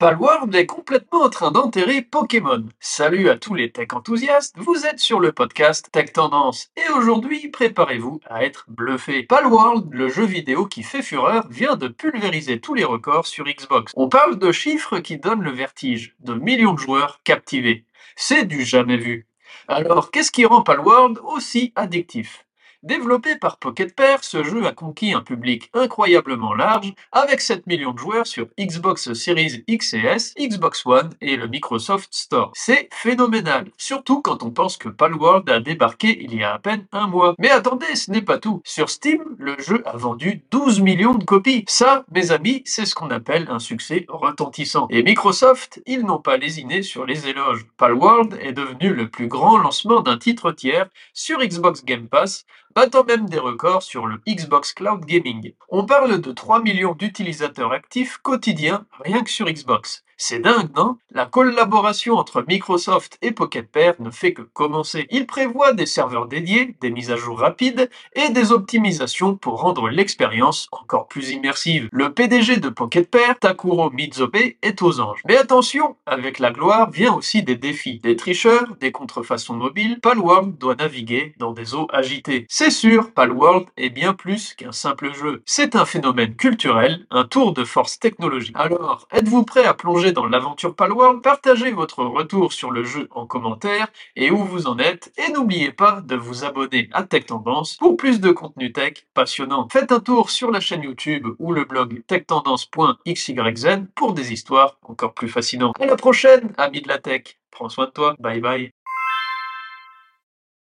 Palworld est complètement en train d'enterrer Pokémon. Salut à tous les tech enthousiastes, vous êtes sur le podcast Tech Tendance et aujourd'hui préparez-vous à être bluffé. Palworld, le jeu vidéo qui fait fureur, vient de pulvériser tous les records sur Xbox. On parle de chiffres qui donnent le vertige, de millions de joueurs captivés. C'est du jamais vu. Alors qu'est-ce qui rend Palworld aussi addictif? Développé par Pocket Pair, ce jeu a conquis un public incroyablement large, avec 7 millions de joueurs sur Xbox Series X et S, Xbox One et le Microsoft Store. C'est phénoménal, surtout quand on pense que Palworld a débarqué il y a à peine un mois. Mais attendez, ce n'est pas tout. Sur Steam, le jeu a vendu 12 millions de copies. Ça, mes amis, c'est ce qu'on appelle un succès retentissant. Et Microsoft, ils n'ont pas lésiné sur les éloges. Palworld est devenu le plus grand lancement d'un titre tiers sur Xbox Game Pass, battant même des records sur le Xbox Cloud Gaming. On parle de 3 millions d'utilisateurs actifs quotidiens rien que sur Xbox. C'est dingue, non? La collaboration entre Microsoft et Pocket Pair ne fait que commencer. Il prévoit des serveurs dédiés, des mises à jour rapides et des optimisations pour rendre l'expérience encore plus immersive. Le PDG de Pocket Pair, Takuro Mizobe, est aux anges. Mais attention, avec la gloire vient aussi des défis. Des tricheurs, des contrefaçons mobiles, Palworld doit naviguer dans des eaux agitées. C'est sûr, Palworld est bien plus qu'un simple jeu. C'est un phénomène culturel, un tour de force technologique. Alors, êtes-vous prêt à plonger dans l'aventure Palworld, partagez votre retour sur le jeu en commentaire et où vous en êtes, et n'oubliez pas de vous abonner à Tech Tendance pour plus de contenu tech passionnant. Faites un tour sur la chaîne YouTube ou le blog techtendance.xyz pour des histoires encore plus fascinantes. À la prochaine, amis de la tech. Prends soin de toi. Bye bye.